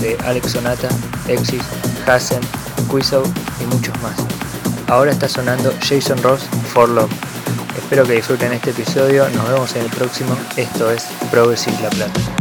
de Alex Sonata, Exis, Hassen, Quizzo y muchos más. Ahora está sonando Jason Ross For Love. Espero que disfruten este episodio, nos vemos en el próximo. Esto es Progressive La Plata.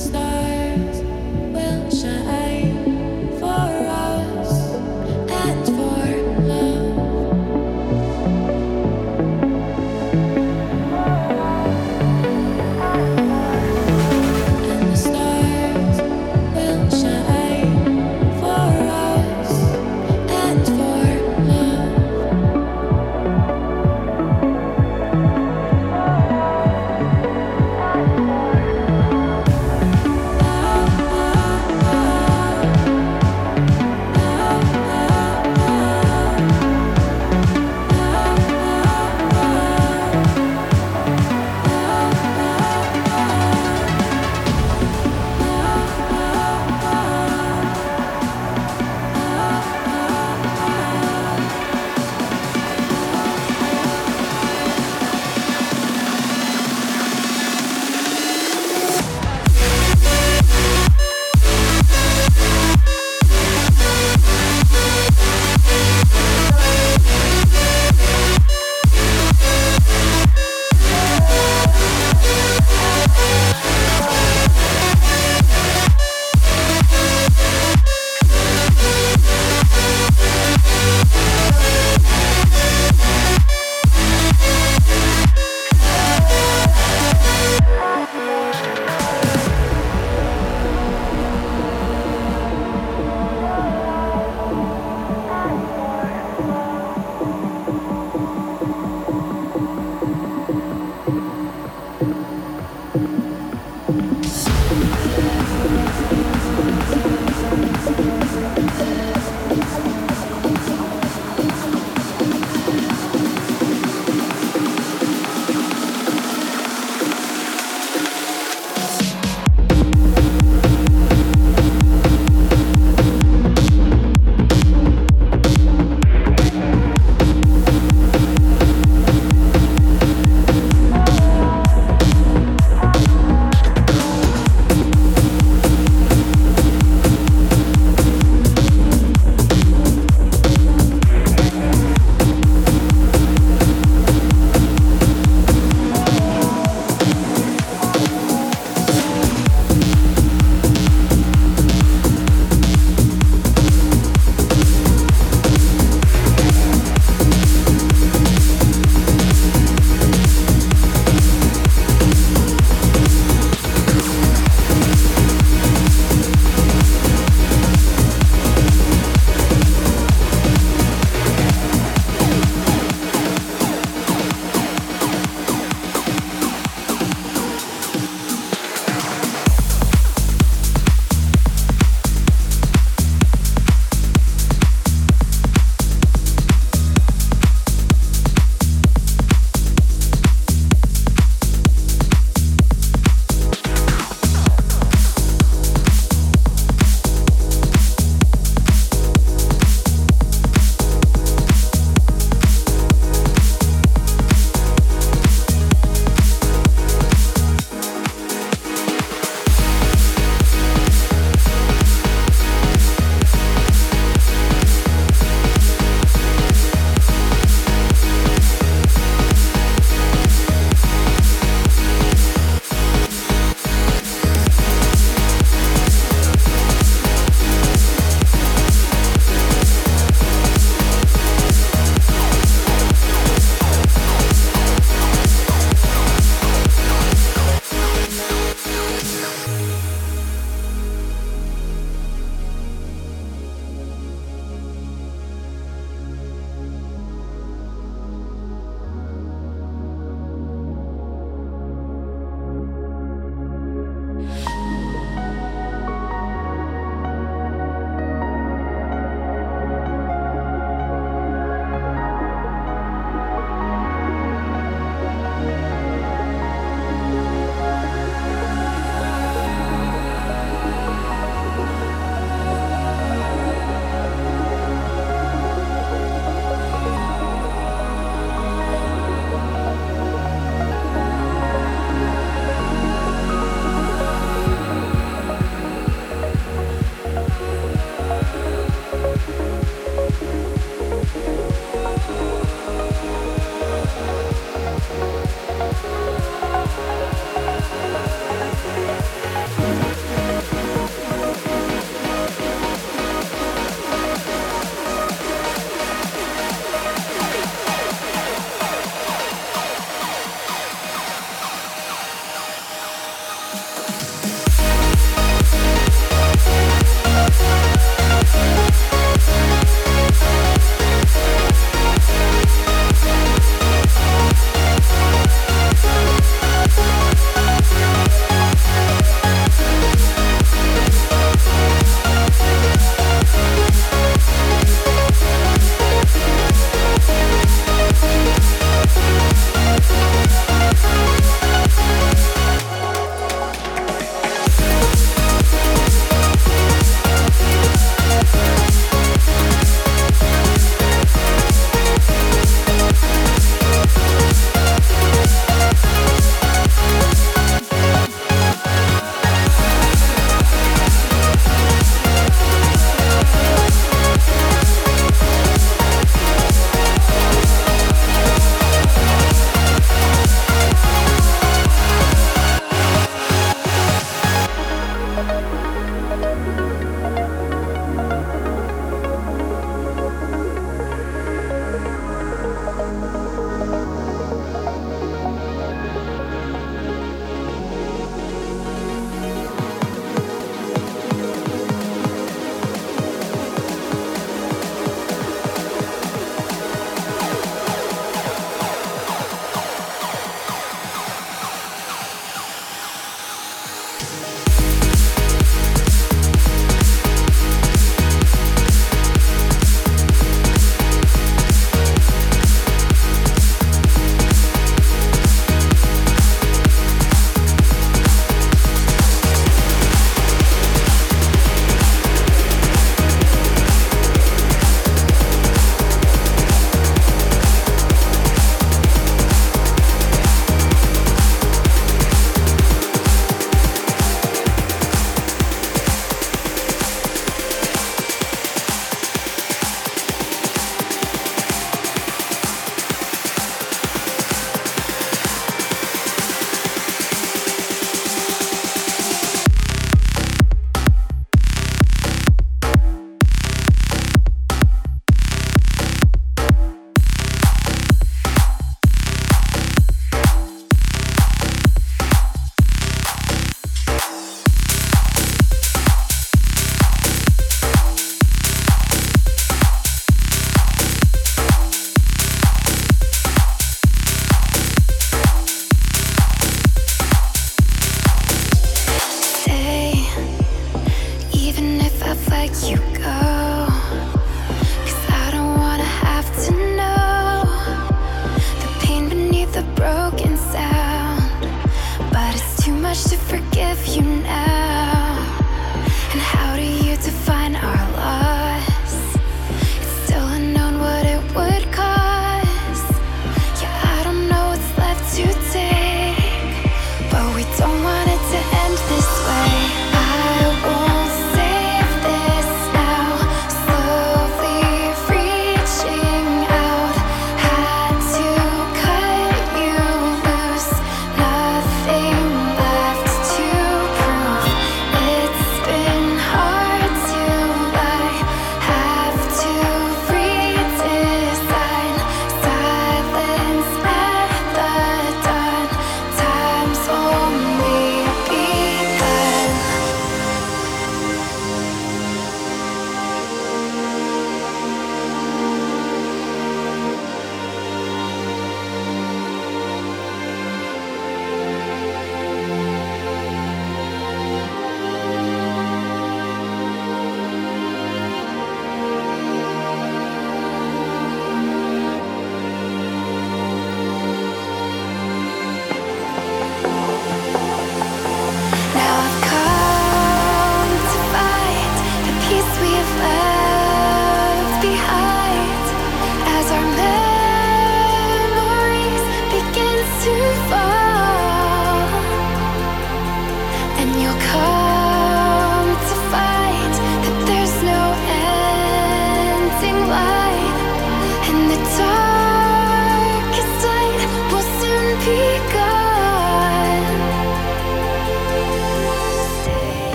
stop.